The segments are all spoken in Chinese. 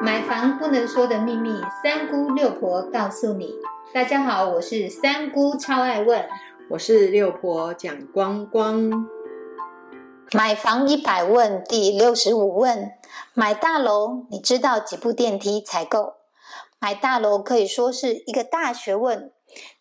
买房不能说的秘密，三姑六婆告诉你。大家好，我是三姑，超爱问。我是六婆蒋光光。买房一百问第六十五问：买大楼，你知道几部电梯才够？买大楼可以说是一个大学问，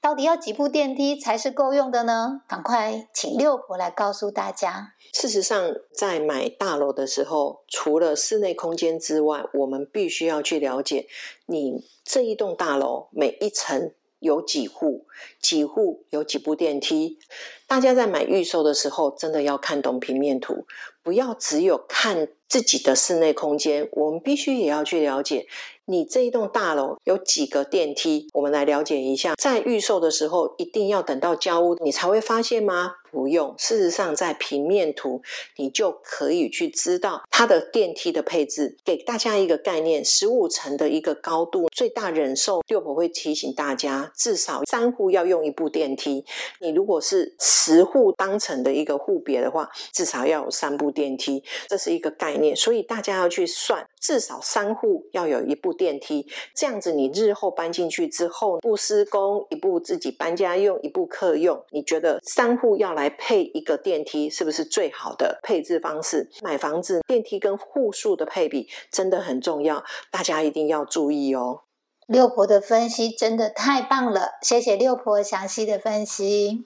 到底要几部电梯才是够用的呢？赶快请六婆来告诉大家。事实上，在买大楼的时候，除了室内空间之外，我们必须要去了解你这一栋大楼每一层有几户，几户有几部电梯。大家在买预售的时候，真的要看懂平面图，不要只有看自己的室内空间，我们必须也要去了解。你这一栋大楼有几个电梯？我们来了解一下。在预售的时候，一定要等到交屋，你才会发现吗？不用。事实上，在平面图，你就可以去知道它的电梯的配置。给大家一个概念：十五层的一个高度，最大忍受。六婆会提醒大家，至少三户要用一部电梯。你如果是十户当成的一个户别的话，至少要有三部电梯。这是一个概所以大家要去算，至少三户要有一部。电梯这样子，你日后搬进去之后，不施工，一部自己搬家用，一部客用，你觉得三户要来配一个电梯，是不是最好的配置方式？买房子电梯跟户数的配比真的很重要，大家一定要注意哦。六婆的分析真的太棒了，谢谢六婆详细的分析，